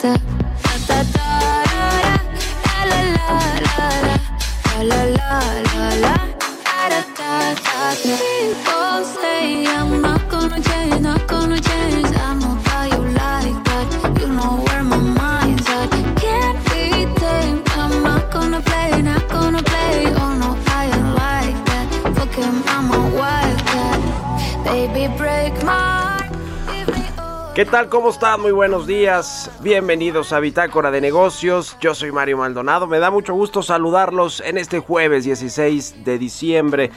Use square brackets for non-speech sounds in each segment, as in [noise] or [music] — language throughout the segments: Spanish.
The. Tal? ¿Cómo están? Muy buenos días. Bienvenidos a Bitácora de Negocios. Yo soy Mario Maldonado. Me da mucho gusto saludarlos en este jueves 16 de diciembre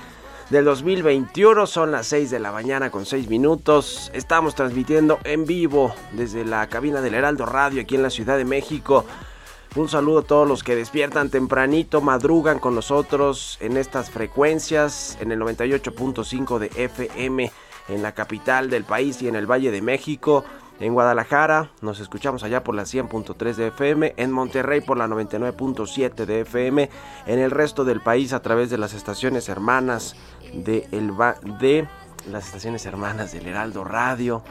del 2021. Son las 6 de la mañana con 6 minutos. Estamos transmitiendo en vivo desde la cabina del Heraldo Radio aquí en la Ciudad de México. Un saludo a todos los que despiertan tempranito, madrugan con nosotros en estas frecuencias, en el 98.5 de FM en la capital del país y en el Valle de México. En Guadalajara nos escuchamos allá por la 100.3 de FM, en Monterrey por la 99.7 de FM, en el resto del país a través de las estaciones hermanas de, el de las estaciones hermanas del Heraldo Radio.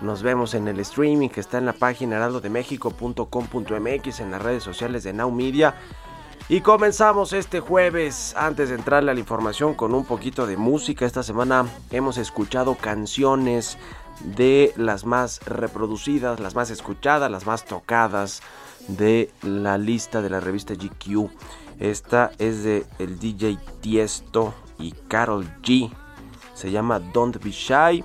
Nos vemos en el streaming que está en la página heraldodemexico.com.mx en las redes sociales de Now Media. Y comenzamos este jueves, antes de entrarle a la información, con un poquito de música. Esta semana hemos escuchado canciones de las más reproducidas, las más escuchadas, las más tocadas de la lista de la revista GQ. Esta es de el DJ Tiesto y Carol G. Se llama Don't Be Shy.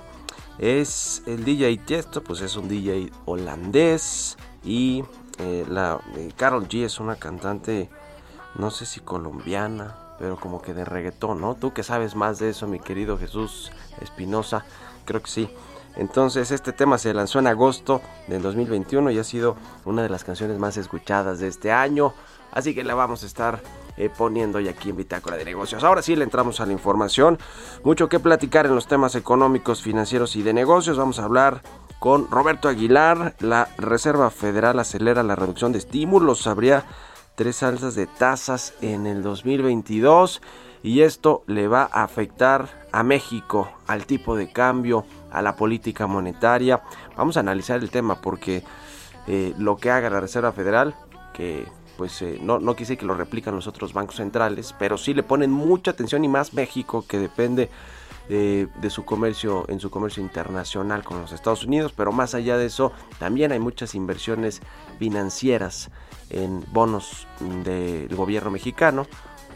Es el DJ Tiesto, pues es un DJ holandés. Y eh, la eh, Carol G es una cantante, no sé si colombiana, pero como que de reggaetón, ¿no? Tú que sabes más de eso, mi querido Jesús Espinosa, creo que sí. Entonces este tema se lanzó en agosto del 2021 y ha sido una de las canciones más escuchadas de este año. Así que la vamos a estar eh, poniendo hoy aquí en Bitácora de Negocios. Ahora sí le entramos a la información. Mucho que platicar en los temas económicos, financieros y de negocios. Vamos a hablar con Roberto Aguilar. La Reserva Federal acelera la reducción de estímulos. Habría tres alzas de tasas en el 2022 y esto le va a afectar a México, al tipo de cambio, a la política monetaria. Vamos a analizar el tema porque eh, lo que haga la Reserva Federal, que pues eh, no, no quise que lo replican los otros bancos centrales, pero sí le ponen mucha atención y más México que depende de, su comercio en su comercio internacional con los Estados Unidos, pero más allá de eso también hay muchas inversiones financieras en bonos del gobierno mexicano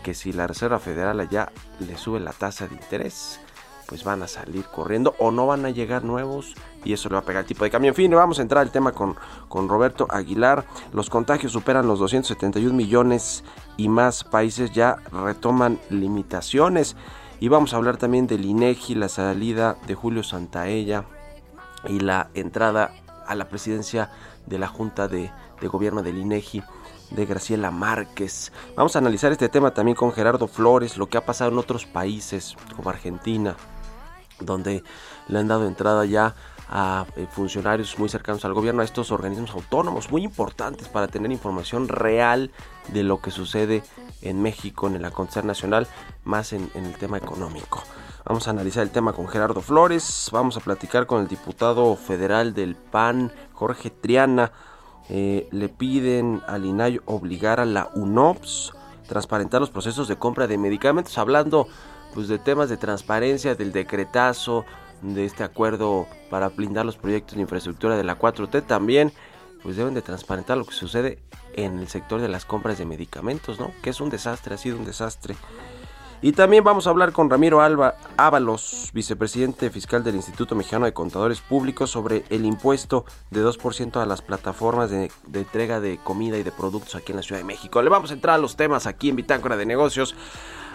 que si la Reserva Federal allá le sube la tasa de interés pues van a salir corriendo o no van a llegar nuevos y eso le va a pegar el tipo de cambio. En fin, vamos a entrar al tema con, con Roberto Aguilar. Los contagios superan los 271 millones y más países ya retoman limitaciones. Y vamos a hablar también del INEGI, la salida de Julio Santaella y la entrada a la presidencia de la Junta de, Gobierno del INEGI de Graciela Márquez. Vamos a analizar este tema también con Gerardo Flores, lo que ha pasado en otros países como Argentina, donde le han dado entrada ya a eh, funcionarios muy cercanos al gobierno, a estos organismos autónomos muy importantes para tener información real de lo que sucede en México, en el acontecer nacional, más en, el tema económico. Vamos a analizar el tema con Gerardo Flores, vamos a platicar con el diputado federal del PAN, Jorge Triana. Eh, le piden al INAI obligar a la UNOPS transparentar los procesos de compra de medicamentos, hablando pues de temas de transparencia, del decretazo, de este acuerdo para blindar los proyectos de infraestructura de la 4T, también pues deben de transparentar lo que sucede en el sector de las compras de medicamentos, ¿no? Que es un desastre, ha sido un desastre. Y también vamos a hablar con Ramiro Alba Ábalos, vicepresidente fiscal del Instituto Mexicano de Contadores Públicos, sobre el impuesto de 2% a las plataformas de, de, entrega de comida y de productos aquí en la Ciudad de México. Le vamos a entrar a los temas aquí en Bitácora de Negocios,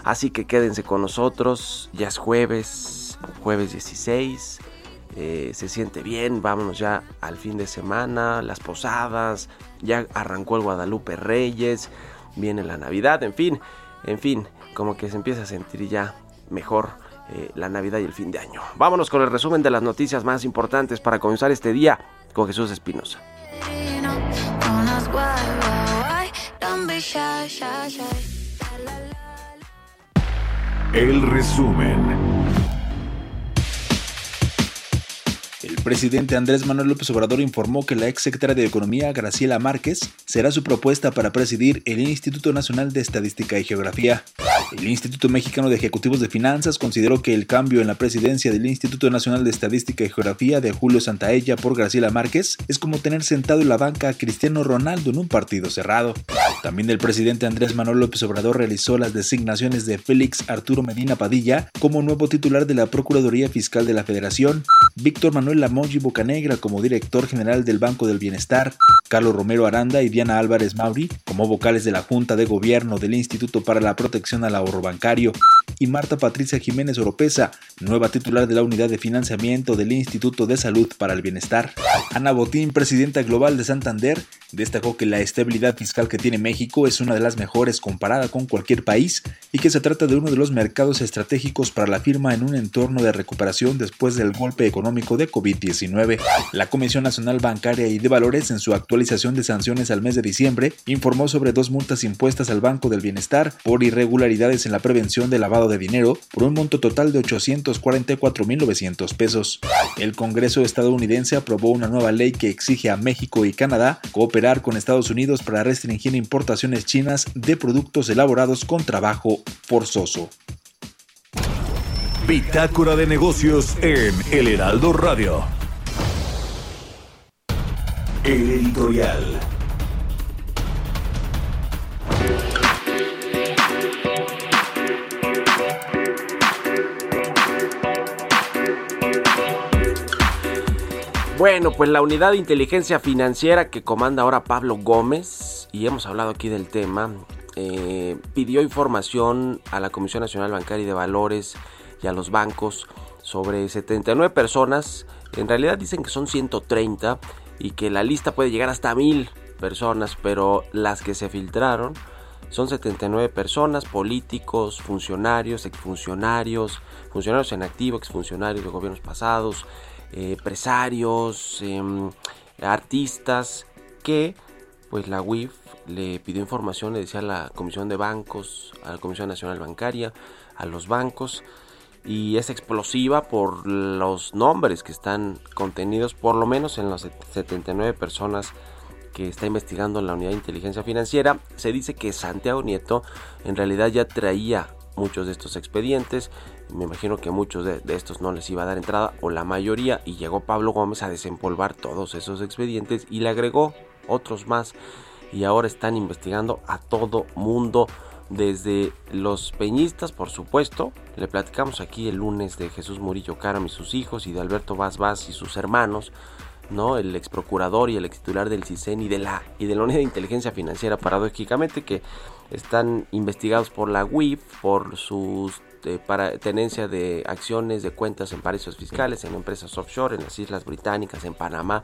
así que quédense con nosotros. Ya es jueves, jueves 16. Eh, se siente bien, vámonos ya al fin de semana, las posadas, ya arrancó el Guadalupe Reyes, viene la Navidad, en fin, en fin, como que se empieza a sentir ya mejor eh, la Navidad y el fin de año. Vámonos con el resumen de las noticias más importantes para comenzar este día con Jesús Espinosa. El resumen. El presidente Andrés Manuel López Obrador informó que la ex secretaria de Economía, Graciela Márquez, será su propuesta para presidir el Instituto Nacional de Estadística y Geografía. El Instituto Mexicano de Ejecutivos de Finanzas consideró que el cambio en la presidencia del Instituto Nacional de Estadística y Geografía de Julio Santaella por Graciela Márquez es como tener sentado en la banca a Cristiano Ronaldo en un partido cerrado. También el presidente Andrés Manuel López Obrador realizó las designaciones de Félix Arturo Medina Padilla como nuevo titular de la Procuraduría Fiscal de la Federación, Víctor Manuel Lamonji Bocanegra como director general del Banco del Bienestar, Carlos Romero Aranda y Diana Álvarez Mauri como vocales de la Junta de Gobierno del Instituto para la Protección al Ahorro Bancario, y Marta Patricia Jiménez Oropesa, nueva titular de la Unidad de Financiamiento del Instituto de Salud para el Bienestar. Ana Botín, presidenta global de Santander, destacó que la estabilidad fiscal que tiene México es una de las mejores comparada con cualquier país y que se trata de uno de los mercados estratégicos para la firma en un entorno de recuperación después del golpe económico de COVID-19. La Comisión Nacional Bancaria y de Valores en su actualización de sanciones al mes de diciembre informó sobre dos multas impuestas al Banco del Bienestar por irregularidades en la prevención del lavado de dinero por un monto total de 844.900 pesos. El Congreso estadounidense aprobó una nueva ley que exige a México y Canadá cooperar con Estados Unidos para restringir importaciones chinas de productos elaborados con trabajo forzoso. Bitácora de negocios en El Heraldo Radio. El editorial. Bueno, pues la unidad de inteligencia financiera que comanda ahora Pablo Gómez, y hemos hablado aquí del tema, eh, pidió información a la Comisión Nacional Bancaria y de Valores y a los bancos sobre 79 personas. En realidad dicen que son 130 y que la lista puede llegar hasta 1000 personas, pero las que se filtraron son 79 personas, políticos, funcionarios, exfuncionarios, funcionarios en activo, exfuncionarios de gobiernos pasados, empresarios, em, artistas, que pues la UIF le pidió información, le decía a la Comisión de Bancos, a la Comisión Nacional Bancaria, a los bancos, y es explosiva por los nombres que están contenidos por lo menos en las 79 personas que está investigando la unidad de inteligencia financiera. Se dice que Santiago Nieto en realidad ya traía muchos de estos expedientes. Me imagino que muchos de, estos no les iba a dar entrada o la mayoría y llegó Pablo Gómez a desempolvar todos esos expedientes y le agregó otros más y ahora están investigando a todo mundo desde los peñistas, por supuesto. Le platicamos aquí el lunes de Jesús Murillo Caram y sus hijos y de Alberto Vaz Vaz y sus hermanos, ¿no? El ex procurador y el ex titular del CISEN y de la y de la Unidad de Inteligencia Financiera paradójicamente que están investigados por la UIF por su eh, tenencia de acciones de cuentas en paraísos fiscales, en empresas offshore, en las Islas Británicas, en Panamá.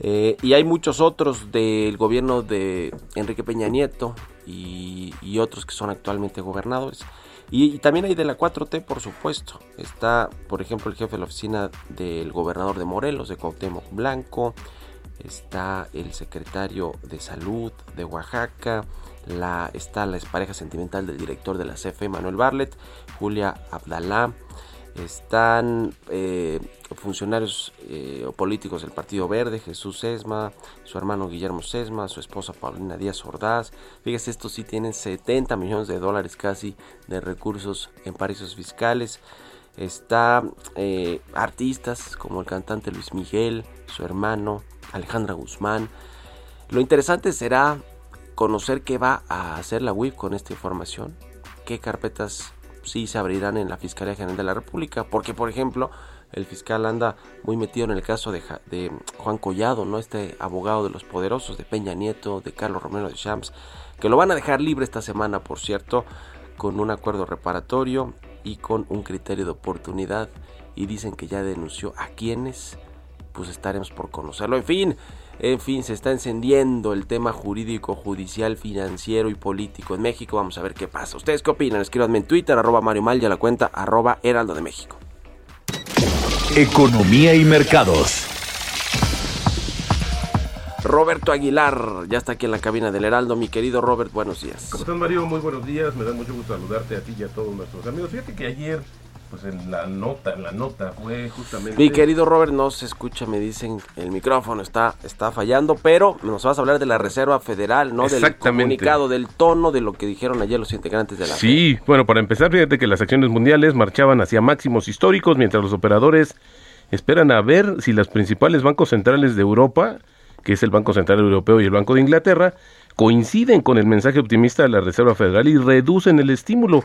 Eh, y hay muchos otros del gobierno de Enrique Peña Nieto y, otros que son actualmente gobernadores. Y, también hay de la 4T, por supuesto. Está, por ejemplo, el jefe de la oficina del gobernador de Morelos, de Cuauhtémoc Blanco. Está el secretario de salud de Oaxaca. Está la pareja sentimental del director de la CFE, Manuel Barlet. Julia Abdalá están eh, funcionarios eh, o políticos del Partido Verde, Jesús Sesma, su hermano Guillermo Sesma, su esposa Paulina Díaz Ordaz. Fíjese, estos sí tienen 70 millones de dólares casi de recursos en paraísos fiscales. Está eh, artistas como el cantante Luis Miguel, su hermano Alejandra Guzmán. Lo interesante será conocer qué va a hacer la WIF con esta información, qué carpetas sí se abrirán en la Fiscalía General de la República, porque por ejemplo el fiscal anda muy metido en el caso de, de, Juan Collado, ¿no? Este abogado de los poderosos, de Peña Nieto, de Carlos Romero de Champs, que lo van a dejar libre esta semana, por cierto, con un acuerdo reparatorio y con un criterio de oportunidad. Y dicen que ya denunció a quienes, pues estaremos por conocerlo. En fin, en fin, se está encendiendo el tema jurídico, judicial, financiero y político en México. Vamos a ver qué pasa. ¿Ustedes qué opinan? Escríbanme en Twitter, arroba Mario Mal y a la cuenta arroba Heraldo de México. Economía y mercados. Roberto Aguilar, ya está aquí en la cabina del Heraldo. Mi querido Robert, buenos días. ¿Cómo estás, Mario? Muy buenos días. Me da mucho gusto saludarte a ti y a todos nuestros amigos. Fíjate que ayer pues en la nota, en la nota fue justamente... Mi querido Robert, no se escucha, me dicen, el micrófono está, está fallando, pero nos vas a hablar de la Reserva Federal, ¿no? Del comunicado, del tono de lo que dijeron ayer los integrantes de la Sí, bueno, para empezar, fíjate que las acciones mundiales marchaban hacia máximos históricos, mientras los operadores esperan a ver si los principales bancos centrales de Europa, que es el Banco Central Europeo y el Banco de Inglaterra, coinciden con el mensaje optimista de la Reserva Federal y reducen el estímulo.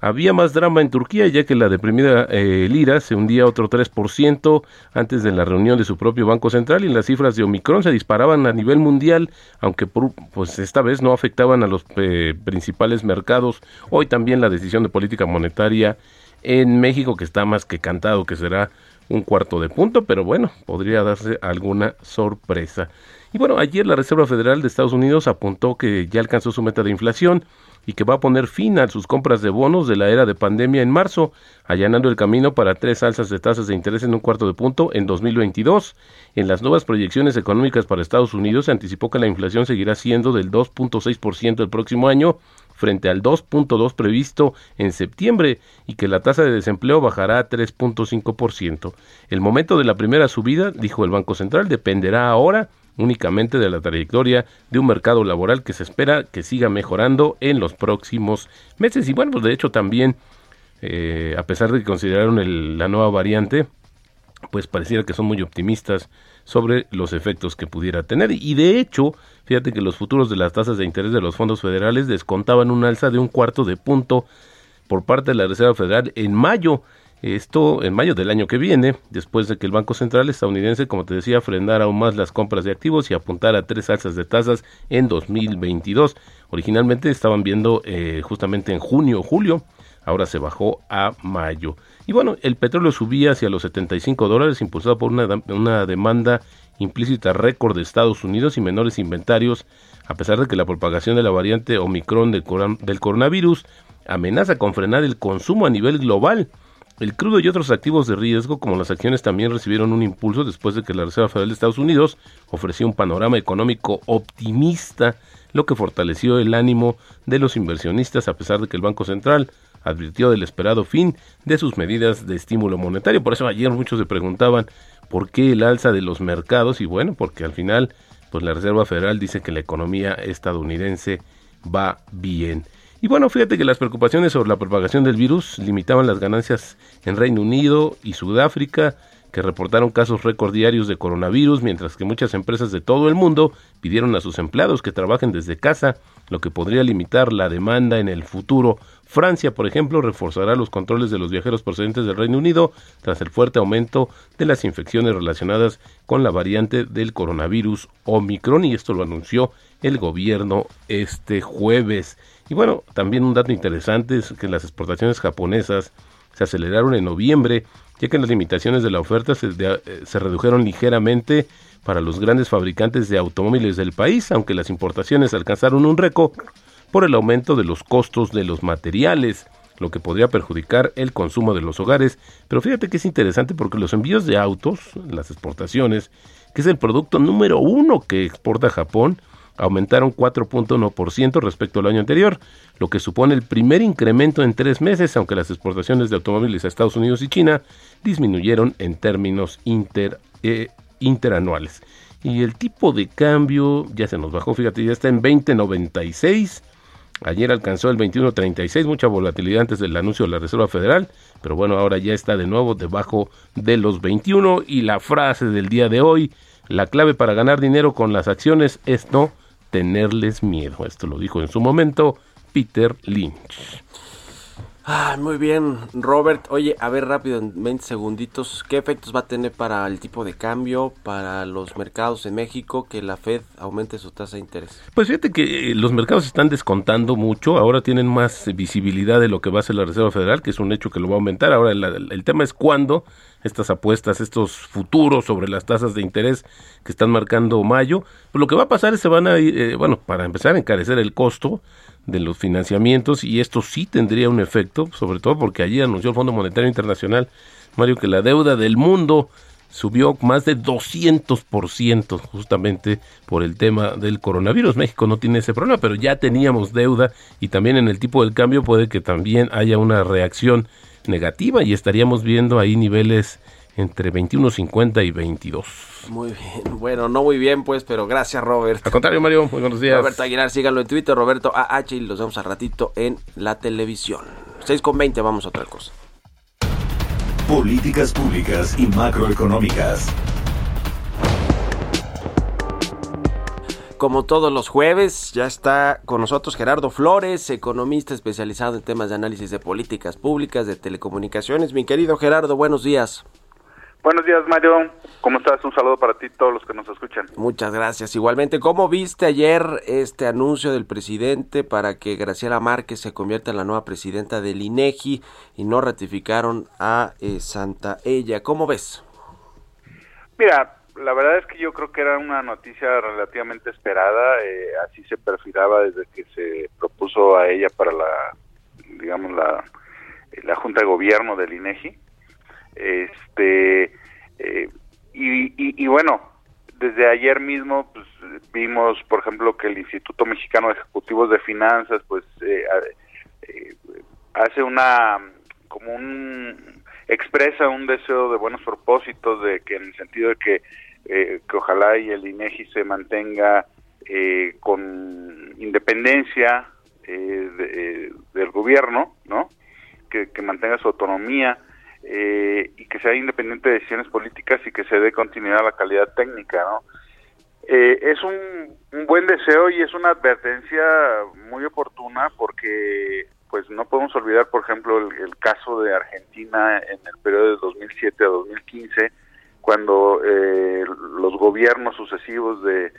Había más drama en Turquía, ya que la deprimida eh, lira se hundía otro 3% antes de la reunión de su propio Banco Central y las cifras de Omicron se disparaban a nivel mundial, aunque pues esta vez no afectaban a los eh, principales mercados. Hoy también la decisión de política monetaria en México, que está más que cantado, que será un cuarto de punto, pero bueno, podría darse alguna sorpresa. Y bueno, ayer la Reserva Federal de Estados Unidos apuntó que ya alcanzó su meta de inflación y que va a poner fin a sus compras de bonos de la era de pandemia en marzo, allanando el camino para tres alzas de tasas de interés en un cuarto de punto en 2022. En las nuevas proyecciones económicas para Estados Unidos se anticipó que la inflación seguirá siendo del 2.6% el próximo año, frente al 2.2 previsto en septiembre y que la tasa de desempleo bajará a 3.5%. El momento de la primera subida, dijo el Banco Central, dependerá ahora únicamente de la trayectoria de un mercado laboral que se espera que siga mejorando en los próximos meses. Y bueno, pues de hecho también, eh, a pesar de que consideraron la nueva variante, pues pareciera que son muy optimistas sobre los efectos que pudiera tener. Y de hecho, fíjate que los futuros de las tasas de interés de los fondos federales descontaban un alza de un cuarto de punto por parte de la Reserva Federal en mayo esto en mayo del año que viene, después de que el Banco Central estadounidense, como te decía, frenara aún más las compras de activos y apuntara a tres alzas de tasas en 2022. Originalmente estaban viendo eh, justamente en junio o julio, ahora se bajó a mayo. Y bueno, el petróleo subía hacia los 75 dólares, impulsado por una, demanda implícita récord de Estados Unidos y menores inventarios, a pesar de que la propagación de la variante Omicron del coronavirus amenaza con frenar el consumo a nivel global. El crudo y otros activos de riesgo, como las acciones, también recibieron un impulso después de que la Reserva Federal de Estados Unidos ofreció un panorama económico optimista, lo que fortaleció el ánimo de los inversionistas a pesar de que el Banco Central advirtió del esperado fin de sus medidas de estímulo monetario. Por eso ayer muchos se preguntaban por qué el alza de los mercados y bueno, porque al final pues la Reserva Federal dice que la economía estadounidense va bien. Y bueno, fíjate que las preocupaciones sobre la propagación del virus limitaban las ganancias en Reino Unido y Sudáfrica, que reportaron casos récord diarios de coronavirus, mientras que muchas empresas de todo el mundo pidieron a sus empleados que trabajen desde casa, lo que podría limitar la demanda en el futuro. Francia, por ejemplo, reforzará los controles de los viajeros procedentes del Reino Unido tras el fuerte aumento de las infecciones relacionadas con la variante del coronavirus Omicron y esto lo anunció el gobierno este jueves. Y bueno, también un dato interesante es que las exportaciones japonesas se aceleraron en noviembre, ya que las limitaciones de la oferta se, eh, se, redujeron ligeramente para los grandes fabricantes de automóviles del país, aunque las importaciones alcanzaron un récord por el aumento de los costos de los materiales, lo que podría perjudicar el consumo de los hogares. Pero fíjate que es interesante porque los envíos de autos, las exportaciones, que es el producto número uno que exporta Japón, aumentaron 4.1% respecto al año anterior, lo que supone el primer incremento en tres meses, aunque las exportaciones de automóviles a Estados Unidos y China disminuyeron en términos inter, eh, interanuales. Y el tipo de cambio ya se nos bajó, fíjate, ya está en 20.96. Ayer alcanzó el 21.36, mucha volatilidad antes del anuncio de la Reserva Federal, pero bueno, ahora ya está de nuevo debajo de los 21 y la frase del día de hoy, la clave para ganar dinero con las acciones es no tenerles miedo. Esto lo dijo en su momento Peter Lynch. Ah, muy bien, Robert. Oye, a ver rápido, en 20 segunditos, ¿qué efectos va a tener para el tipo de cambio, para los mercados en México, que la Fed aumente su tasa de interés? Pues fíjate que eh, los mercados están descontando mucho, ahora tienen más visibilidad de lo que va a hacer la Reserva Federal, que es un hecho que lo va a aumentar. Ahora el, tema es cuándo estas apuestas, estos futuros sobre las tasas de interés que están marcando mayo, pues lo que va a pasar es que se van a ir, eh, bueno, para empezar a encarecer el costo de los financiamientos y esto sí tendría un efecto, sobre todo porque allí anunció el Fondo Monetario Internacional, Mario, que la deuda del mundo subió más de 200% justamente por el tema del coronavirus. México no tiene ese problema, pero ya teníamos deuda y también en el tipo del cambio puede que también haya una reacción negativa y estaríamos viendo ahí niveles entre 21.50 y 22. Muy bien, bueno, no muy bien pues, pero gracias Robert. Al contrario Mario, muy buenos días. Roberto Aguilar, síganlo en Twitter, Roberto AH y los vemos a ratito en la televisión. 6 con 20, vamos a otra cosa. Políticas públicas y macroeconómicas. Como todos los jueves, ya está con nosotros Gerardo Flores, economista especializado en temas de análisis de políticas públicas, de telecomunicaciones. Mi querido Gerardo, buenos días. Buenos días, Mario. ¿Cómo estás? Un saludo para ti y todos los que nos escuchan. Muchas gracias. Igualmente, ¿cómo viste ayer este anuncio del presidente para que Graciela Márquez se convierta en la nueva presidenta del INEGI y no ratificaron a eh, Santa Ella? ¿Cómo ves? Mira, la verdad es que yo creo que era una noticia relativamente esperada. Eh, así se perfilaba desde que se propuso a ella para la, digamos, la, la Junta de Gobierno del INEGI este eh, y, bueno, desde ayer mismo pues, vimos, por ejemplo, que el Instituto Mexicano de Ejecutivos de Finanzas pues eh, eh, hace una como un expresa un deseo de buenos propósitos de que en el sentido de que que ojalá y el INEGI se mantenga con independencia del gobierno, ¿no? Que, que mantenga su autonomía eh, y que sea independiente de decisiones políticas y que se dé continuidad a la calidad técnica, ¿no? Eh, es un, buen deseo y es una advertencia muy oportuna porque pues no podemos olvidar, por ejemplo, el, caso de Argentina en el periodo de 2007 a 2015, cuando eh, los gobiernos sucesivos de,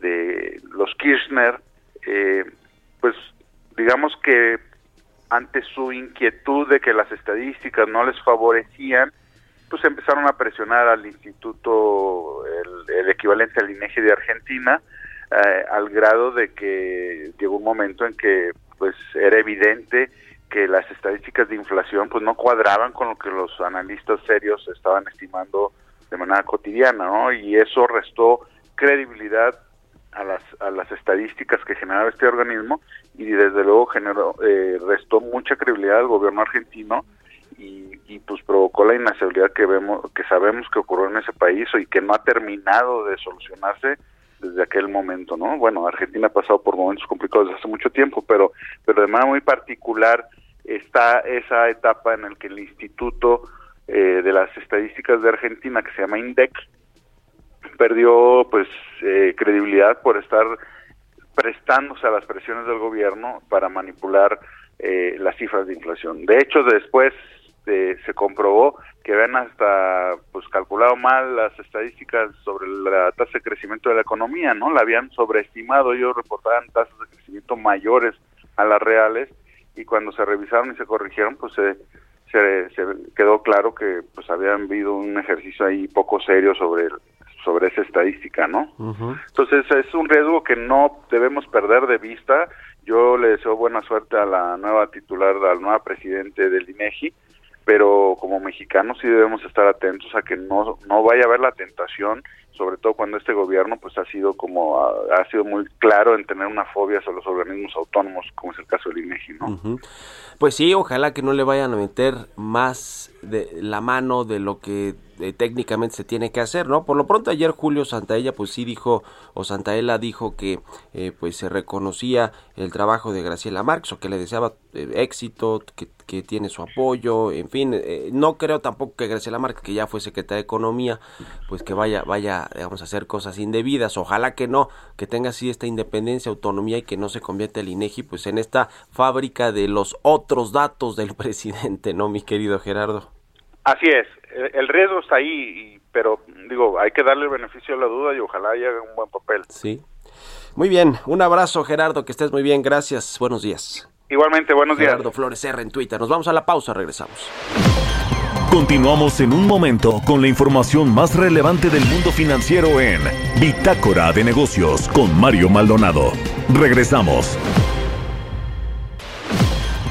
de los Kirchner, pues digamos que ante su inquietud de que las estadísticas no les favorecían, pues empezaron a presionar al instituto, el, equivalente al INEGI de Argentina, eh, al grado de que llegó un momento en que pues era evidente que las estadísticas de inflación pues no cuadraban con lo que los analistas serios estaban estimando de manera cotidiana, ¿no? Y eso restó credibilidad a las, a las estadísticas que generaba este organismo y desde luego generó, eh, restó mucha credibilidad al gobierno argentino y, y, pues provocó la inestabilidad que vemos, que sabemos que ocurrió en ese país y que no ha terminado de solucionarse desde aquel momento, ¿no? Bueno, Argentina ha pasado por momentos complicados desde hace mucho tiempo, pero, pero de manera muy particular está esa etapa en la que el Instituto eh, de las Estadísticas de Argentina, que se llama INDEC, perdió pues eh, credibilidad por estar prestándose a las presiones del gobierno para manipular eh, las cifras de inflación. De hecho, después se comprobó que habían hasta pues calculado mal las estadísticas sobre la tasa de crecimiento de la economía, ¿no? La habían sobreestimado, ellos reportaban tasas de crecimiento mayores a las reales y cuando se revisaron y se corrigieron, pues se, se, quedó claro que pues había habido un ejercicio ahí poco serio sobre sobre esa estadística, ¿no? Entonces es un riesgo que no debemos perder de vista. Yo le deseo buena suerte a la nueva titular, a la nueva presidente del INEGI, pero como mexicanos sí debemos estar atentos a que no no vaya a haber la tentación sobre todo cuando este gobierno pues ha sido como ha, sido muy claro en tener una fobia sobre los organismos autónomos como es el caso del INEGI no pues sí ojalá que no le vayan a meter más de la mano de lo que eh, técnicamente se tiene que hacer, ¿no? Por lo pronto ayer Julio Santaella pues sí dijo, o Santaella dijo que eh, pues se reconocía el trabajo de Graciela Marx o que le deseaba eh, éxito, que, que, tiene su apoyo, en fin, no creo tampoco que Graciela Marx, que ya fue secretaria de Economía, pues que vaya, vaya, digamos, a hacer cosas indebidas, ojalá que no, que tenga así esta independencia, autonomía y que no se convierta el INEGI pues en esta fábrica de los otros datos del [laughs] presidente, ¿no, mi querido Gerardo? Así es, el riesgo está ahí, pero digo, hay que darle el beneficio de la duda y ojalá haga un buen papel. Sí. Muy bien, un abrazo Gerardo, que estés muy bien, gracias, buenos días. Igualmente, buenos días. Gerardo Flores R en Twitter. Nos vamos a la pausa, regresamos. Continuamos en un momento con la información más relevante del mundo financiero en Bitácora de Negocios con Mario Maldonado. Regresamos.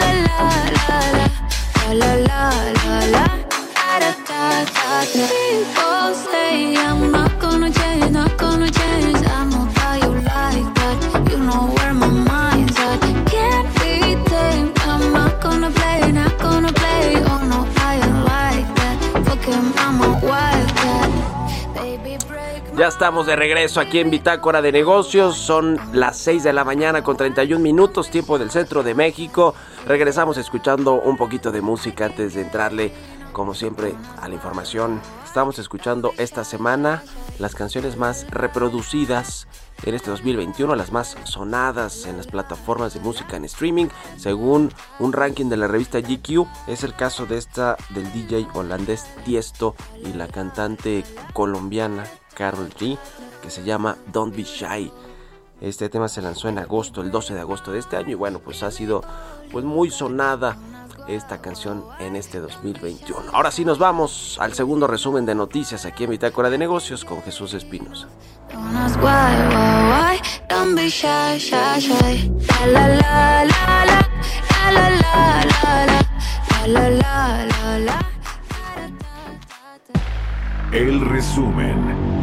La la la la. La la la la, da da da da People say Ya estamos de regreso aquí en Bitácora de Negocios. Son las 6 de la mañana con 31 minutos, tiempo del centro de México. Regresamos escuchando un poquito de música antes de entrarle, como siempre, a la información. Estamos escuchando esta semana las canciones más reproducidas en este 2021, las más sonadas en las plataformas de música en streaming, según un ranking de la revista GQ. Es el caso de esta del DJ holandés Tiesto y la cantante colombiana Carol G, que se llama Don't Be Shy. Este tema se lanzó en agosto, el 12 de agosto de este año y bueno, pues ha sido pues muy sonada esta canción en este 2021. Ahora sí nos vamos al segundo resumen de noticias aquí en Bitácora de Negocios con Jesús Espinosa. El resumen.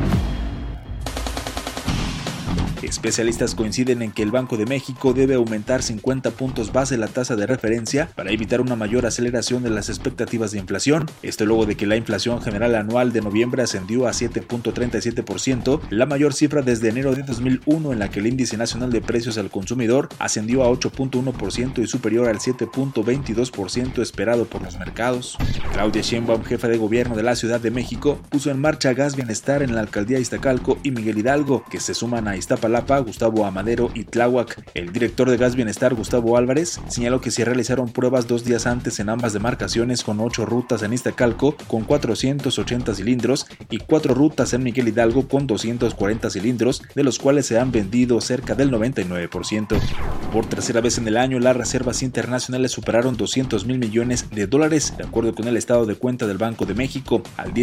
Especialistas coinciden en que el Banco de México debe aumentar 50 puntos base la tasa de referencia para evitar una mayor aceleración de las expectativas de inflación. Esto luego de que la inflación general anual de noviembre ascendió a 7.37%, la mayor cifra desde enero de 2001 en la que el índice nacional de precios al consumidor ascendió a 8.1% y superior al 7.22% esperado por los mercados. Claudia Sheinbaum, jefa de gobierno de la Ciudad de México, puso en marcha Gas Bienestar en la alcaldía Iztacalco y Miguel Hidalgo, que se suman a Iztapalapa Gustavo Amadero y Tláhuac. El director de Gas Bienestar, Gustavo Álvarez, señaló que se realizaron pruebas dos días antes en ambas demarcaciones con ocho rutas en Iztacalco con 480 cilindros y cuatro rutas en Miguel Hidalgo con 240 cilindros, de los cuales se han vendido cerca del 99%. Por tercera vez en el año, las reservas internacionales superaron 200 mil millones de dólares, de acuerdo con el estado de cuenta del Banco de México. Al día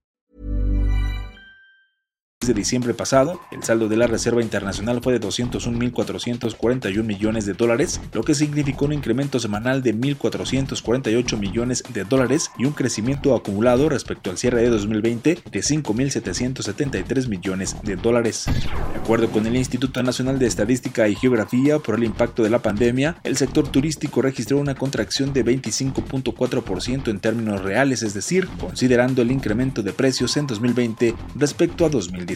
De diciembre pasado, el saldo de la Reserva Internacional fue de 201.441 millones de dólares, lo que significó un incremento semanal de 1.448 millones de dólares y un crecimiento acumulado respecto al cierre de 2020 de 5.773 millones de dólares. De acuerdo con el Instituto Nacional de Estadística y Geografía, por el impacto de la pandemia, el sector turístico registró una contracción de 25.4% en términos reales, es decir, considerando el incremento de precios en 2020 respecto a 2019.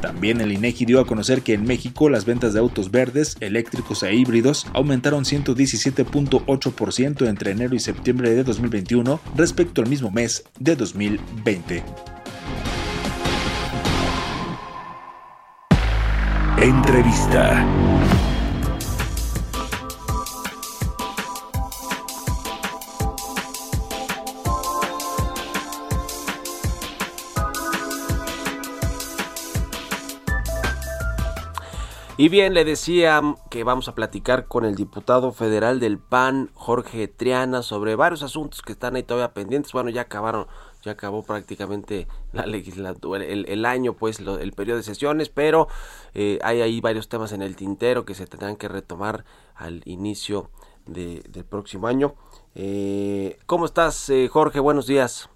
También el INEGI dio a conocer que en México las ventas de autos verdes, eléctricos e híbridos aumentaron 117.8% entre enero y septiembre de 2021 respecto al mismo mes de 2020. Entrevista. Y bien, le decía que vamos a platicar con el diputado federal del PAN, Jorge Triana, sobre varios asuntos que están ahí todavía pendientes. Bueno, ya acabaron, ya acabó prácticamente la legislatura, el, año, pues, el periodo de sesiones, pero eh, hay ahí varios temas en el tintero que se tendrán que retomar al inicio del próximo año. Eh, ¿Cómo estás, eh, Jorge? Buenos días.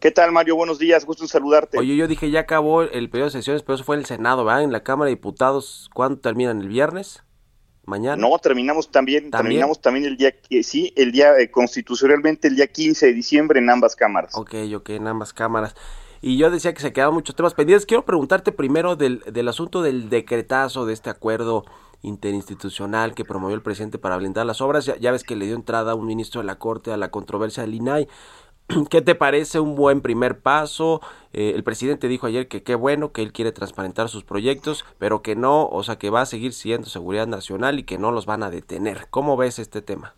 ¿Qué tal, Mario? Buenos días, gusto en saludarte. Oye, yo dije, ya acabó el periodo de sesiones, pero eso fue en el Senado, ¿verdad? En la Cámara de Diputados, ¿cuándo terminan? ¿El viernes? ¿Mañana? No, terminamos también, terminamos también el día, sí, el día, eh, constitucionalmente el día 15 de diciembre en ambas cámaras. Ok, ok, en ambas cámaras. Y yo decía que se quedaban muchos temas pendientes. Quiero preguntarte primero del, del asunto del decretazo de este acuerdo interinstitucional que promovió el presidente para blindar las obras. Ya, ya, ves que le dio entrada a un ministro de la Corte a la controversia del INAI. [clears throat] ¿Qué te parece un buen primer paso? Eh, el presidente dijo ayer que qué bueno, que él quiere transparentar sus proyectos, pero que no, o sea, que va a seguir siendo seguridad nacional y que no los van a detener. ¿Cómo ves este tema?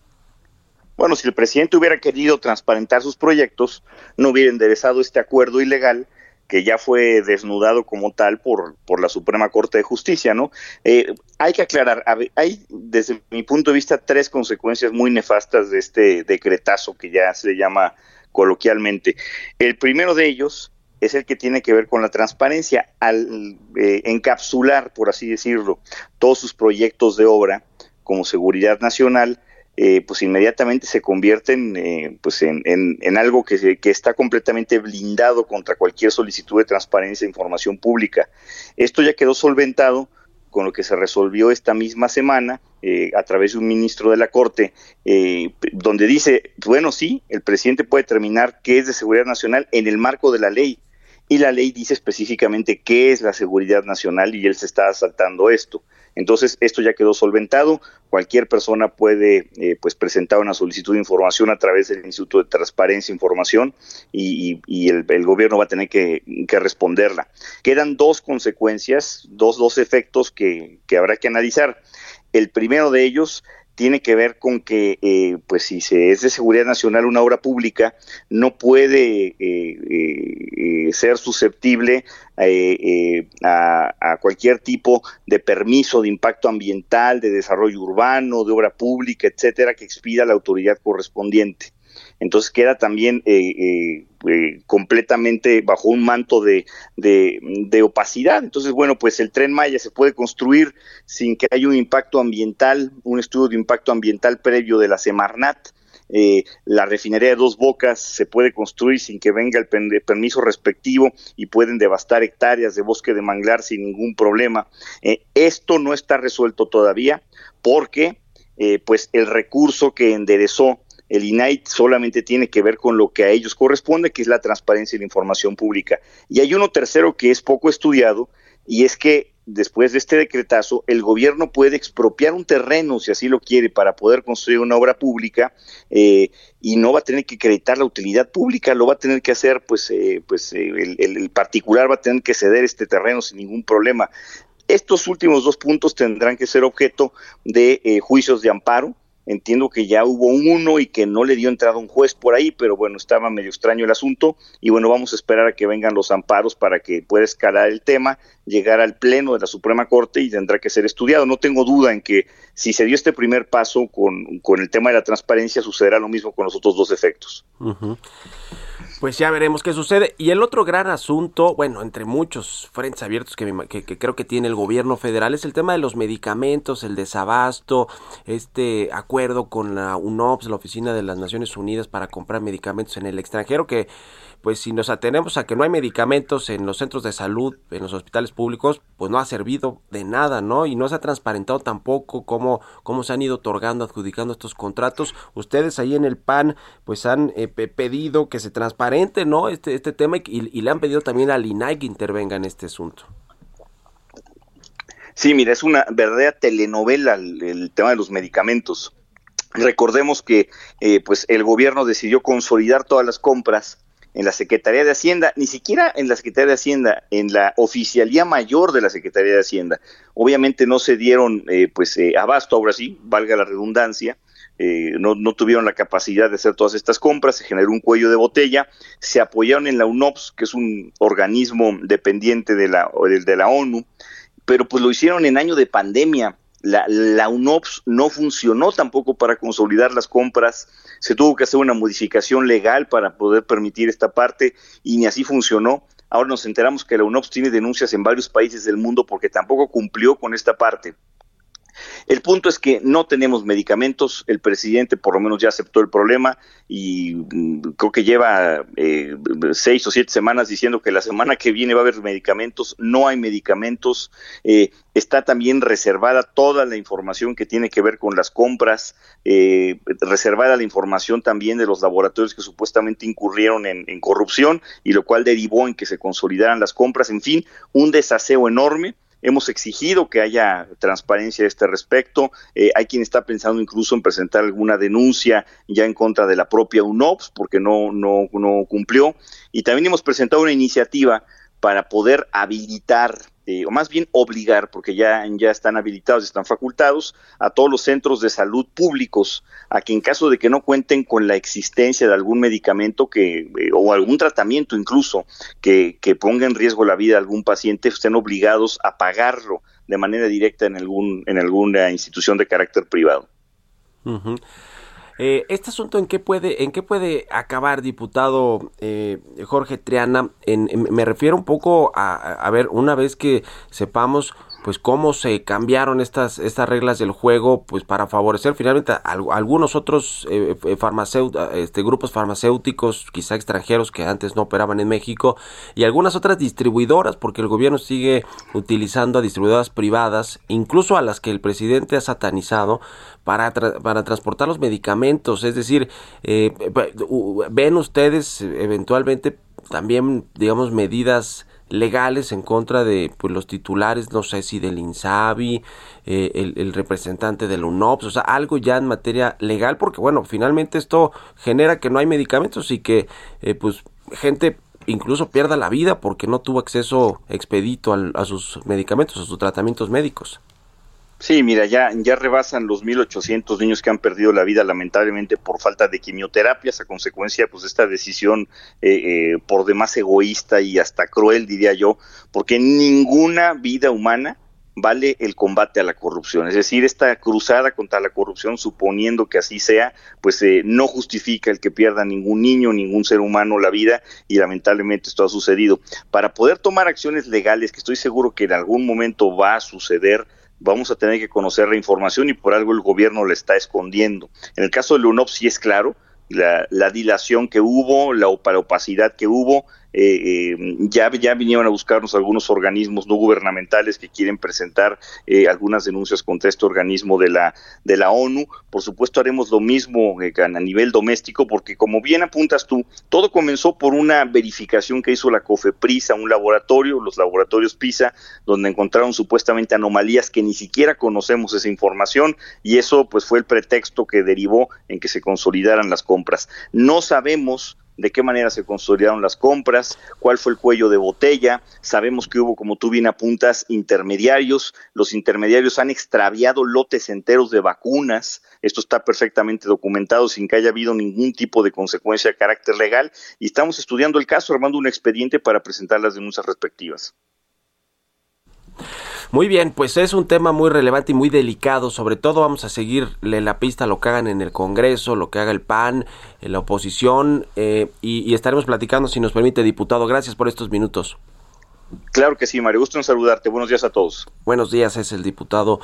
Bueno, si el presidente hubiera querido transparentar sus proyectos, no hubiera enderezado este acuerdo ilegal que ya fue desnudado como tal por, por la Suprema Corte de Justicia, ¿no? Eh, hay que aclarar, hay desde mi punto de vista tres consecuencias muy nefastas de este decretazo que ya se llama coloquialmente. El primero de ellos es el que tiene que ver con la transparencia. Al eh, encapsular, por así decirlo, todos sus proyectos de obra como seguridad nacional, eh, pues inmediatamente se convierten eh, pues en, en, algo que, que, está completamente blindado contra cualquier solicitud de transparencia e información pública. Esto ya quedó solventado con lo que se resolvió esta misma semana eh, a través de un ministro de la Corte, eh, donde dice, bueno, sí, el presidente puede determinar qué es de seguridad nacional en el marco de la ley, y la ley dice específicamente qué es la seguridad nacional y él se está saltando esto. Entonces, esto ya quedó solventado. Cualquier persona puede eh, pues presentar una solicitud de información a través del Instituto de Transparencia e Información y, el, gobierno va a tener que, responderla. Quedan dos consecuencias, dos, dos efectos que, que habrá que analizar. El primero de ellos tiene que ver con que, eh, pues si se es de seguridad nacional una obra pública, no puede eh, eh, ser susceptible a, a, cualquier tipo de permiso de impacto ambiental, de desarrollo urbano, de obra pública, etcétera, que expida la autoridad correspondiente entonces queda también eh, eh, eh, completamente bajo un manto de, opacidad. Entonces, bueno, pues el tren Maya se puede construir sin que haya un impacto ambiental, un estudio de impacto ambiental previo de la Semarnat. eh, la refinería de dos bocas se puede construir sin que venga el permiso respectivo y pueden devastar hectáreas de bosque de manglar sin ningún problema. Esto no está resuelto todavía porque eh, pues el recurso que enderezó el INAI solamente tiene que ver con lo que a ellos corresponde, que es la transparencia y la información pública. Y hay uno tercero que es poco estudiado, y es que después de este decretazo, el gobierno puede expropiar un terreno, si así lo quiere, para poder construir una obra pública eh, y no va a tener que acreditar la utilidad pública, lo va a tener que hacer, pues, eh, pues eh, el, particular va a tener que ceder este terreno sin ningún problema. Estos últimos dos puntos tendrán que ser objeto de juicios de amparo Entiendo que ya hubo uno y que no le dio entrada un juez por ahí, pero bueno, estaba medio extraño el asunto. Y bueno, vamos a esperar a que vengan los amparos para que pueda escalar el tema, llegar al pleno de la Suprema Corte y tendrá que ser estudiado. No tengo duda en que si se dio este primer paso con, con el tema de la transparencia, sucederá lo mismo con los otros dos efectos. Pues ya veremos qué sucede. Y el otro gran asunto, bueno, entre muchos frentes abiertos que, que, creo que tiene el gobierno federal, es el tema de los medicamentos, el desabasto, este acuerdo con la UNOPS, la Oficina de las Naciones Unidas para comprar medicamentos en el extranjero, que pues si nos atenemos a que no hay medicamentos en los centros de salud, en los hospitales públicos, pues no ha servido de nada, ¿no? Y no se ha transparentado tampoco cómo, cómo se han ido otorgando, adjudicando estos contratos. Ustedes ahí en el PAN, pues han eh, pedido que se transparente, ¿no? Este, este tema y, le han pedido también al INAI que intervenga en este asunto. Sí, mira, es una verdadera telenovela el, tema de los medicamentos. Recordemos que eh, pues el gobierno decidió consolidar todas las compras en la Secretaría de Hacienda, ni siquiera en la Secretaría de Hacienda, en la oficialía mayor de la Secretaría de Hacienda. Obviamente no se dieron eh, pues eh, abasto, ahora sí, valga la redundancia, eh, no, no, tuvieron la capacidad de hacer todas estas compras, se generó un cuello de botella, se apoyaron en la UNOPS, que es un organismo dependiente de la, de la ONU, pero pues lo hicieron en año de pandemia, la, la, UNOPS no funcionó tampoco para consolidar las compras, se tuvo que hacer una modificación legal para poder permitir esta parte y ni así funcionó. Ahora nos enteramos que la UNOPS tiene denuncias en varios países del mundo porque tampoco cumplió con esta parte. El punto es que no tenemos medicamentos, el presidente por lo menos ya aceptó el problema y mm, creo que lleva eh, seis o siete semanas diciendo que la semana que viene va a haber medicamentos, no hay medicamentos, eh, está también reservada toda la información que tiene que ver con las compras, eh, reservada la información también de los laboratorios que supuestamente incurrieron en, en corrupción y lo cual derivó en que se consolidaran las compras, en fin, un desaseo enorme hemos exigido que haya transparencia a este respecto. Eh, hay quien está pensando incluso en presentar alguna denuncia ya en contra de la propia UNOPS porque no, no, no cumplió. Y también hemos presentado una iniciativa para poder habilitar eh, o más bien obligar, porque ya, ya están habilitados, están facultados, a todos los centros de salud públicos a que en caso de que no cuenten con la existencia de algún medicamento que, eh, o algún tratamiento incluso que, que, ponga en riesgo la vida de algún paciente, estén obligados a pagarlo de manera directa en, algún, en alguna institución de carácter privado. Eh, este asunto en qué puede, en qué puede acabar, diputado eh, Jorge Triana, me refiero un poco a, a ver, una vez que sepamos pues cómo se cambiaron estas estas reglas del juego pues para favorecer finalmente a, algunos otros eh, eh este, grupos farmacéuticos quizá extranjeros que antes no operaban en México y algunas otras distribuidoras porque el gobierno sigue utilizando a distribuidoras privadas incluso a las que el presidente ha satanizado para, para transportar los medicamentos. Es decir eh, ven ustedes eventualmente también digamos medidas legales en contra de pues, los titulares, no sé si del INSABI, eh, el, representante del UNOPS, o sea, algo ya en materia legal, porque bueno, finalmente esto genera que no hay medicamentos y que eh, pues gente incluso pierda la vida porque no tuvo acceso expedito a sus medicamentos, a sus tratamientos médicos. Sí, mira, ya, ya rebasan los 1.800 niños que han perdido la vida lamentablemente por falta de quimioterapias a consecuencia pues de esta decisión eh, eh, por demás egoísta y hasta cruel, diría yo, porque ninguna vida humana vale el combate a la corrupción. Es decir, esta cruzada contra la corrupción, suponiendo que así sea, pues eh, no justifica el que pierda ningún niño, ningún ser humano la vida y lamentablemente esto ha sucedido. Para poder tomar acciones legales, que estoy seguro que en algún momento va a suceder, vamos a tener que conocer la información y por algo el gobierno la está escondiendo. En el caso de UNOP sí es claro, la, la dilación que hubo, la opacidad que hubo, eh, eh, ya, ya vinieron a buscarnos algunos organismos no gubernamentales que quieren presentar eh, algunas denuncias contra este organismo de la, de la ONU. Por supuesto, haremos lo mismo eh, a nivel doméstico, porque como bien apuntas tú, todo comenzó por una verificación que hizo la COFEPRISA, un laboratorio, los laboratorios PISA, donde encontraron supuestamente anomalías que ni siquiera conocemos esa información, y eso pues fue el pretexto que derivó en que se consolidaran las compras. No sabemos de qué manera se consolidaron las compras, cuál fue el cuello de botella. Sabemos que hubo, como tú bien apuntas, intermediarios. Los intermediarios han extraviado lotes enteros de vacunas. Esto está perfectamente documentado sin que haya habido ningún tipo de consecuencia de carácter legal. Y estamos estudiando el caso, armando un expediente para presentar las denuncias respectivas. Muy bien, pues es un tema muy relevante y muy delicado. Sobre todo vamos a seguirle la pista a lo que hagan en el Congreso, lo que haga el PAN, en la oposición, eh, y, y, estaremos platicando, si nos permite, diputado. Gracias por estos minutos. Claro que sí, Mario. Gusto en saludarte. Buenos días a todos. Buenos días, es el diputado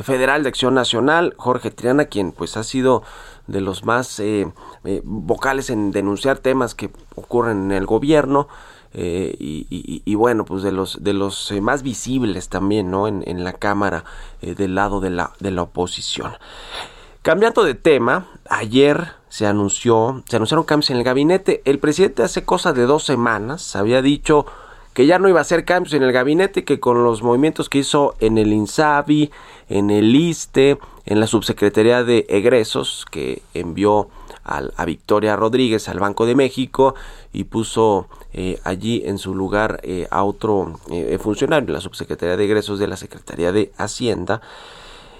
federal de Acción Nacional, Jorge Triana, quien pues ha sido de los más eh, eh, vocales en denunciar temas que ocurren en el gobierno. Eh, y, bueno, pues de los, de los eh, más visibles también, ¿no? En, la Cámara eh, del lado de la, de la oposición. Cambiando de tema, ayer se anunció, se anunciaron cambios en el gabinete. El presidente hace cosa de dos semanas había dicho que ya no iba a hacer cambios en el gabinete, que con los movimientos que hizo en el INSABI, en el ISTE, en la subsecretaría de egresos que envió a Victoria Rodríguez al Banco de México y puso eh, allí en su lugar eh, a otro eh, funcionario, la subsecretaría de egresos de la Secretaría de Hacienda.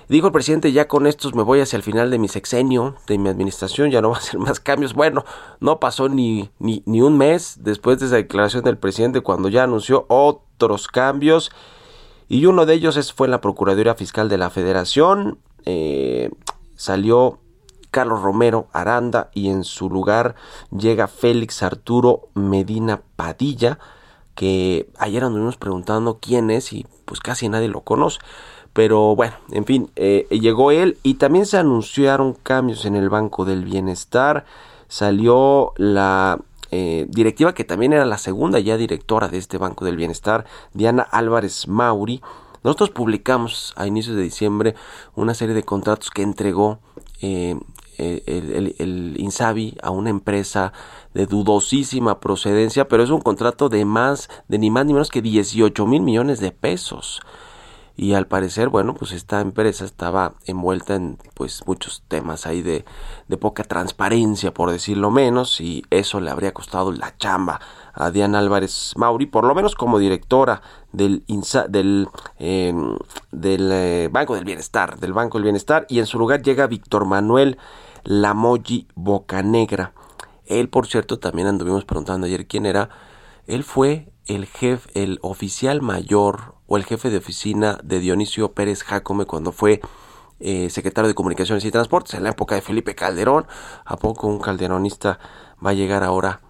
Dijo el presidente, ya con estos me voy hacia el final de mi sexenio, de mi administración, ya no va a hacer más cambios. Bueno, no pasó ni, ni, ni un mes después de esa declaración del presidente cuando ya anunció otros cambios. Y uno de ellos fue en la Procuraduría Fiscal de la Federación. Eh, salió Carlos Romero Aranda y en su lugar llega Félix Arturo Medina Padilla, que ayer anduvimos preguntando quién es y pues casi nadie lo conoce. Pero bueno, en fin, eh, llegó él y también se anunciaron cambios en el Banco del Bienestar. Salió la eh, directiva que también era la segunda ya directora de este Banco del Bienestar, Diana Álvarez Mauri. Nosotros publicamos a inicios de diciembre una serie de contratos que entregó eh, el, Insabi a una empresa de dudosísima procedencia, pero es un contrato de más, de ni más ni menos que 18 mil millones de pesos. Y al parecer, bueno, pues esta empresa estaba envuelta en pues muchos temas ahí de, de poca transparencia, por decirlo menos, y eso le habría costado la chamba a Diana Álvarez Mauri, por lo menos como directora del, INSA, del, eh, del eh, Banco del Bienestar, del Banco del Bienestar, y en su lugar llega Víctor Manuel Lamoyi Bocanegra. Él, por cierto, también anduvimos preguntando ayer quién era. Él fue el jefe, el oficial mayor o el jefe de oficina de Dionisio Pérez Jacome cuando fue eh, secretario de Comunicaciones y Transportes en la época de Felipe Calderón. ¿A poco un calderonista va a llegar ahora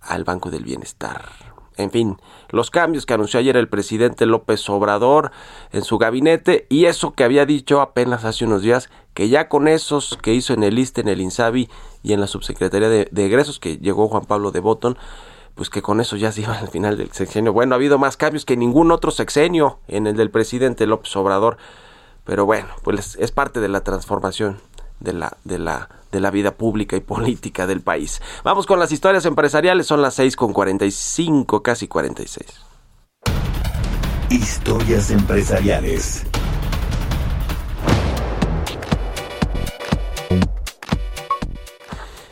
al Banco del Bienestar? En fin, los cambios que anunció ayer el presidente López Obrador en su gabinete y eso que había dicho apenas hace unos días que ya con esos que hizo en el ISTE, en el INSABI y en la subsecretaría de, egresos que llegó Juan Pablo de Botón, pues que con eso ya se [laughs] iba al final del sexenio. Bueno, ha habido más cambios que ningún otro sexenio en el del presidente López Obrador, pero bueno, pues es parte de la transformación de la, de la, de la vida pública y política del país. Vamos con las historias empresariales, son las 6 con 45, casi 46. Historias empresariales.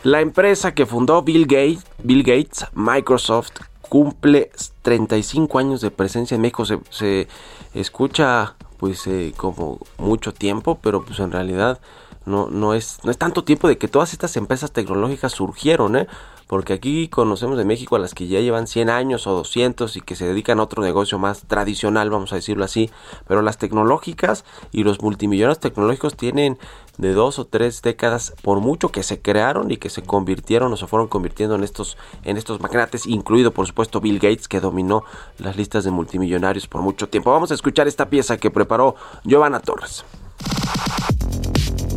La empresa que fundó Bill Gates, Bill Gates Microsoft, cumple 35 años de presencia en México. Se, se escucha pues eh, como mucho tiempo, pero pues en realidad no, no, es, no es tanto tiempo de que todas estas empresas tecnológicas surgieron, ¿eh? porque aquí conocemos de México a las que ya llevan 100 años o 200 y que se dedican a otro negocio más tradicional, vamos a decirlo así, pero las tecnológicas y los multimillonarios tecnológicos tienen de dos o tres décadas por mucho que se crearon y que se convirtieron o se fueron convirtiendo en estos en estos magnates incluido por supuesto Bill Gates que dominó las listas de multimillonarios por mucho tiempo. Vamos a escuchar esta pieza que preparó Giovanna Torres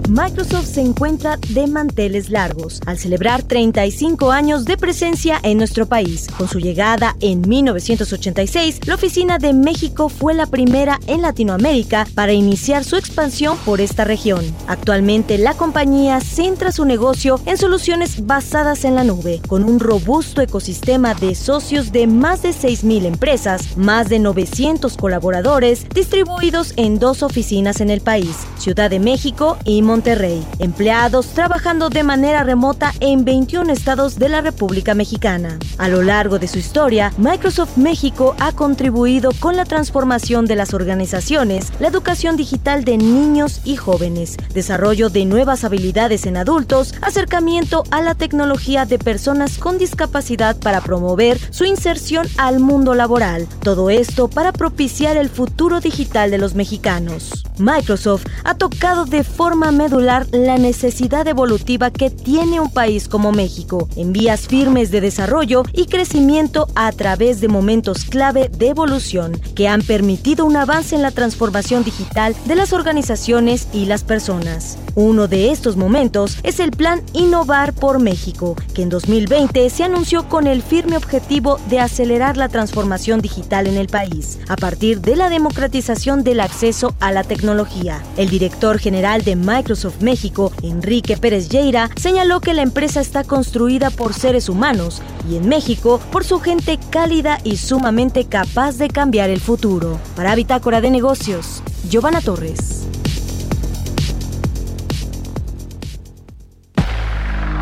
Microsoft se encuentra de manteles largos al celebrar 35 años de presencia en nuestro país. Con su llegada en 1986, la oficina de México fue la primera en Latinoamérica para iniciar su expansión por esta región. Actualmente la compañía centra su negocio en soluciones basadas en la nube, con un robusto ecosistema de socios de más de 6.000 empresas, más de 900 colaboradores distribuidos en dos oficinas en el país, Ciudad de México y Monterrey. Empleados trabajando de manera remota en 21 estados de la República Mexicana. A lo largo de su historia, Microsoft México ha contribuido con la transformación de las organizaciones, la educación digital de niños y jóvenes, desarrollo de nuevas habilidades en adultos, acercamiento a la tecnología de personas con discapacidad para promover su inserción al mundo laboral. Todo esto para propiciar el futuro digital de los mexicanos. Microsoft ha tocado de forma la necesidad evolutiva que tiene un país como México, en vías firmes de desarrollo y crecimiento a través de momentos clave de evolución que han permitido un avance en la transformación digital de las organizaciones y las personas. Uno de estos momentos es el Plan Innovar por México, que en 2020 se anunció con el firme objetivo de acelerar la transformación digital en el país, a partir de la democratización del acceso a la tecnología. El director general de Microsoft Microsoft México, Enrique Pérez Lleira, señaló que la empresa está construida por seres humanos y en México por su gente cálida y sumamente capaz de cambiar el futuro. Para Bitácora de Negocios, Giovanna Torres.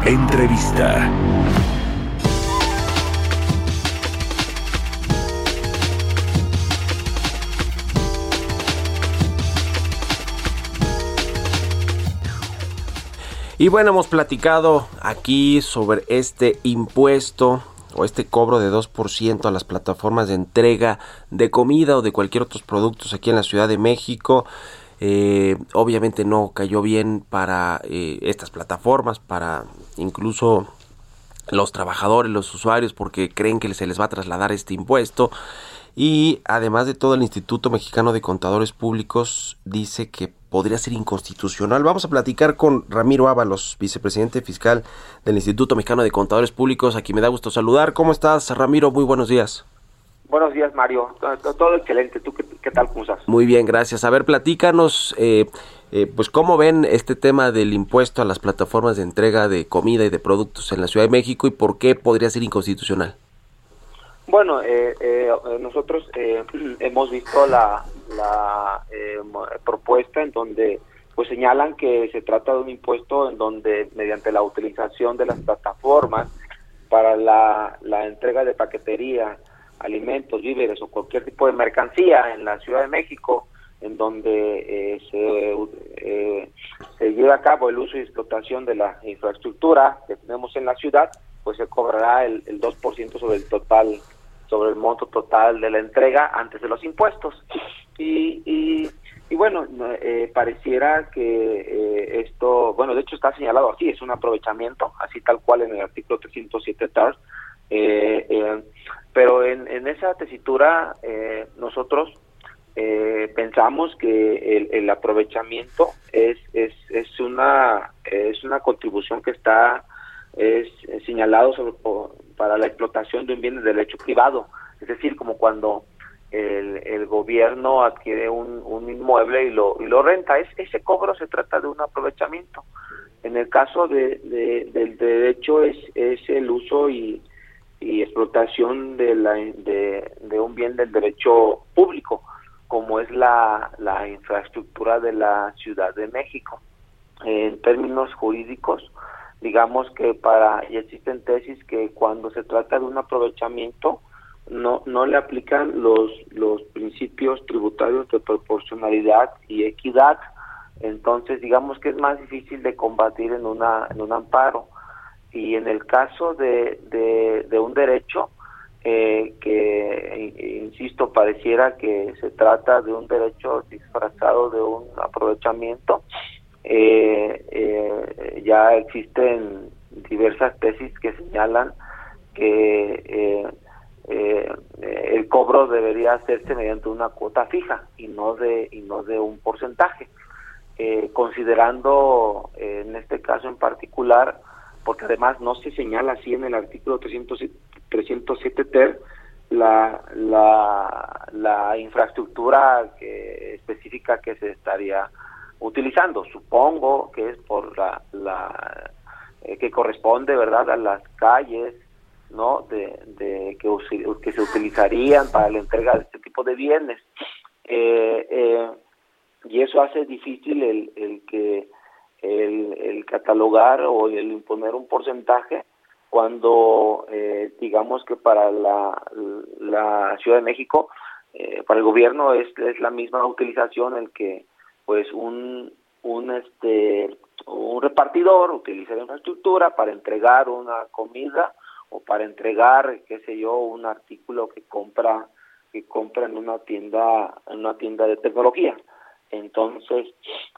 Entrevista. Y bueno, hemos platicado aquí sobre este impuesto o este cobro de 2% a las plataformas de entrega de comida o de cualquier otros productos aquí en la Ciudad de México. Eh, obviamente no cayó bien para eh, estas plataformas, para incluso los trabajadores, los usuarios, porque creen que se les va a trasladar este impuesto. Y además de todo, el Instituto Mexicano de Contadores Públicos dice que podría ser inconstitucional. Vamos a platicar con Ramiro Ábalos, vicepresidente fiscal del Instituto Mexicano de Contadores Públicos, a quien me da gusto saludar. ¿Cómo estás, Ramiro? Muy buenos días. Buenos días, Mario. Todo, excelente. ¿Tú qué, tal? ¿Cómo estás? Muy bien, gracias. A ver, platícanos, eh, eh, pues, ¿cómo ven este tema del impuesto a las plataformas de entrega de comida y de productos en la Ciudad de México y por qué podría ser inconstitucional? Bueno, eh, eh, nosotros eh, [clears throat] hemos visto la, propuesta en donde pues señalan que se trata de un impuesto en donde mediante la utilización de las plataformas para la, entrega de paquetería, alimentos, víveres o cualquier tipo de mercancía en la Ciudad de México, en donde se, se lleva a cabo el uso y explotación de la infraestructura que tenemos en la ciudad, pues se cobrará el, el 2% sobre el total sobre el monto total de la entrega antes de los impuestos. Y, y, bueno, eh, pareciera que eh, esto, bueno, de hecho está señalado así, es un aprovechamiento, así tal cual en el artículo 307 TAR, eh, pero en, en, esa tesitura nosotros pensamos que el, el aprovechamiento es, es, es, una, es una contribución que está es, señalado sobre, para la explotación de un bien de derecho privado, es decir, como cuando el, el gobierno adquiere un, inmueble y lo, y lo renta, es, ese cobro se trata de un aprovechamiento. En el caso de, del derecho es, es el uso y, explotación de, la, de, un bien del derecho público, como es la infraestructura de la Ciudad de México. En términos jurídicos, digamos que para y existen tesis que cuando se trata de un aprovechamiento no no le aplican los los principios tributarios de proporcionalidad y equidad. Entonces digamos que es más difícil de combatir en una en un amparo. Y en el caso de, de, un derecho eh, que, insisto, pareciera que se trata de un derecho disfrazado de un aprovechamiento, eh, eh, ya existen diversas tesis que señalan que el cobro debería hacerse mediante una cuota fija y no de y no de un porcentaje considerando en este caso en particular porque además no se señala así en el artículo 307 ter la, la, la infraestructura que, específica que se estaría utilizando. Supongo que es por la, la eh, que corresponde, ¿verdad?, a las calles, ¿no?, de, de que, que se utilizarían para la entrega de este tipo de bienes. Eh, eh, y eso hace difícil el, el que el, catalogar o el imponer un porcentaje cuando eh, digamos que para la, la Ciudad de México, eh, para el gobierno es, es la misma utilización el que pues un, un este un repartidor utiliza la infraestructura para entregar una comida o para entregar qué sé yo un artículo que compra que compra en una tienda en una tienda de tecnología entonces,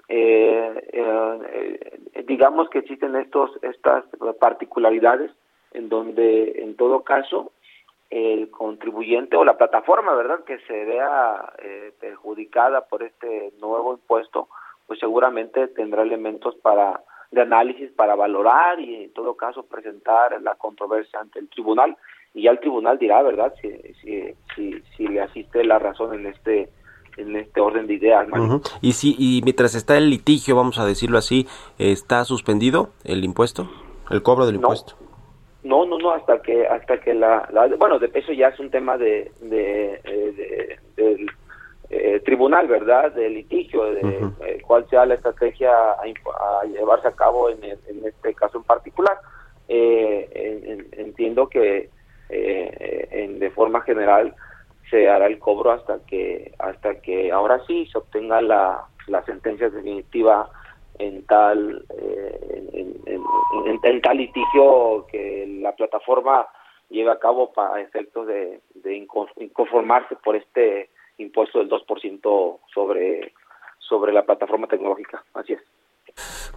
eh, eh, digamos que existen estos estas particularidades en donde, en todo caso, el contribuyente o la plataforma, ¿verdad?, que se vea eh, perjudicada por este nuevo impuesto, pues seguramente tendrá elementos para de análisis para valorar y en todo caso presentar la controversia ante el tribunal y ya el tribunal dirá, ¿verdad?, si, si, si, si le asiste la razón en este en este orden de ideas. Y si y mientras está el litigio, vamos a decirlo así, está suspendido el impuesto, el cobro del impuesto. No, no, no, hasta que hasta que la, bueno, de eso ya es un tema de, de, eh, del eh, tribunal, ¿verdad? Del litigio, de eh, cuál sea la estrategia a, llevarse a cabo en, en, este caso en particular. entiendo que en, de forma general se hará el cobro hasta que hasta que ahora sí se obtenga la, la sentencia definitiva en tal eh, en, tal litigio que la plataforma lleve a cabo para efectos de, de inconformarse por este impuesto del 2% sobre sobre la plataforma tecnológica así es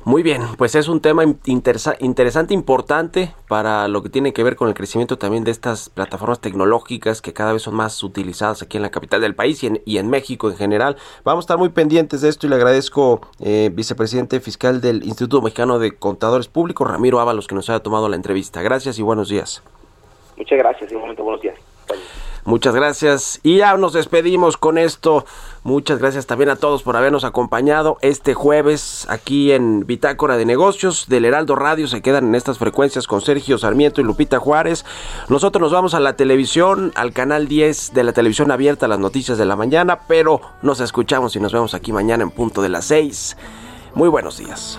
muy bien, pues es un tema interesante, importante para lo que tiene que ver con el crecimiento también de estas plataformas tecnológicas que cada vez son más utilizadas aquí en la capital del país y en, México en general. Vamos a estar muy pendientes de esto y le agradezco, eh, vicepresidente fiscal del Instituto Mexicano de Contadores Públicos, Ramiro Ábalos, que nos haya tomado la entrevista. Gracias y buenos días. Muchas gracias, igualmente buenos días. Muchas gracias. Y ya nos despedimos con esto. Muchas gracias también a todos por habernos acompañado este jueves aquí en Bitácora de Negocios del Heraldo Radio. Se quedan en estas frecuencias con Sergio Sarmiento y Lupita Juárez. Nosotros nos vamos a la televisión, al canal 10 de la televisión abierta, las noticias de la mañana, pero nos escuchamos y nos vemos aquí mañana en punto de las 6. Muy buenos días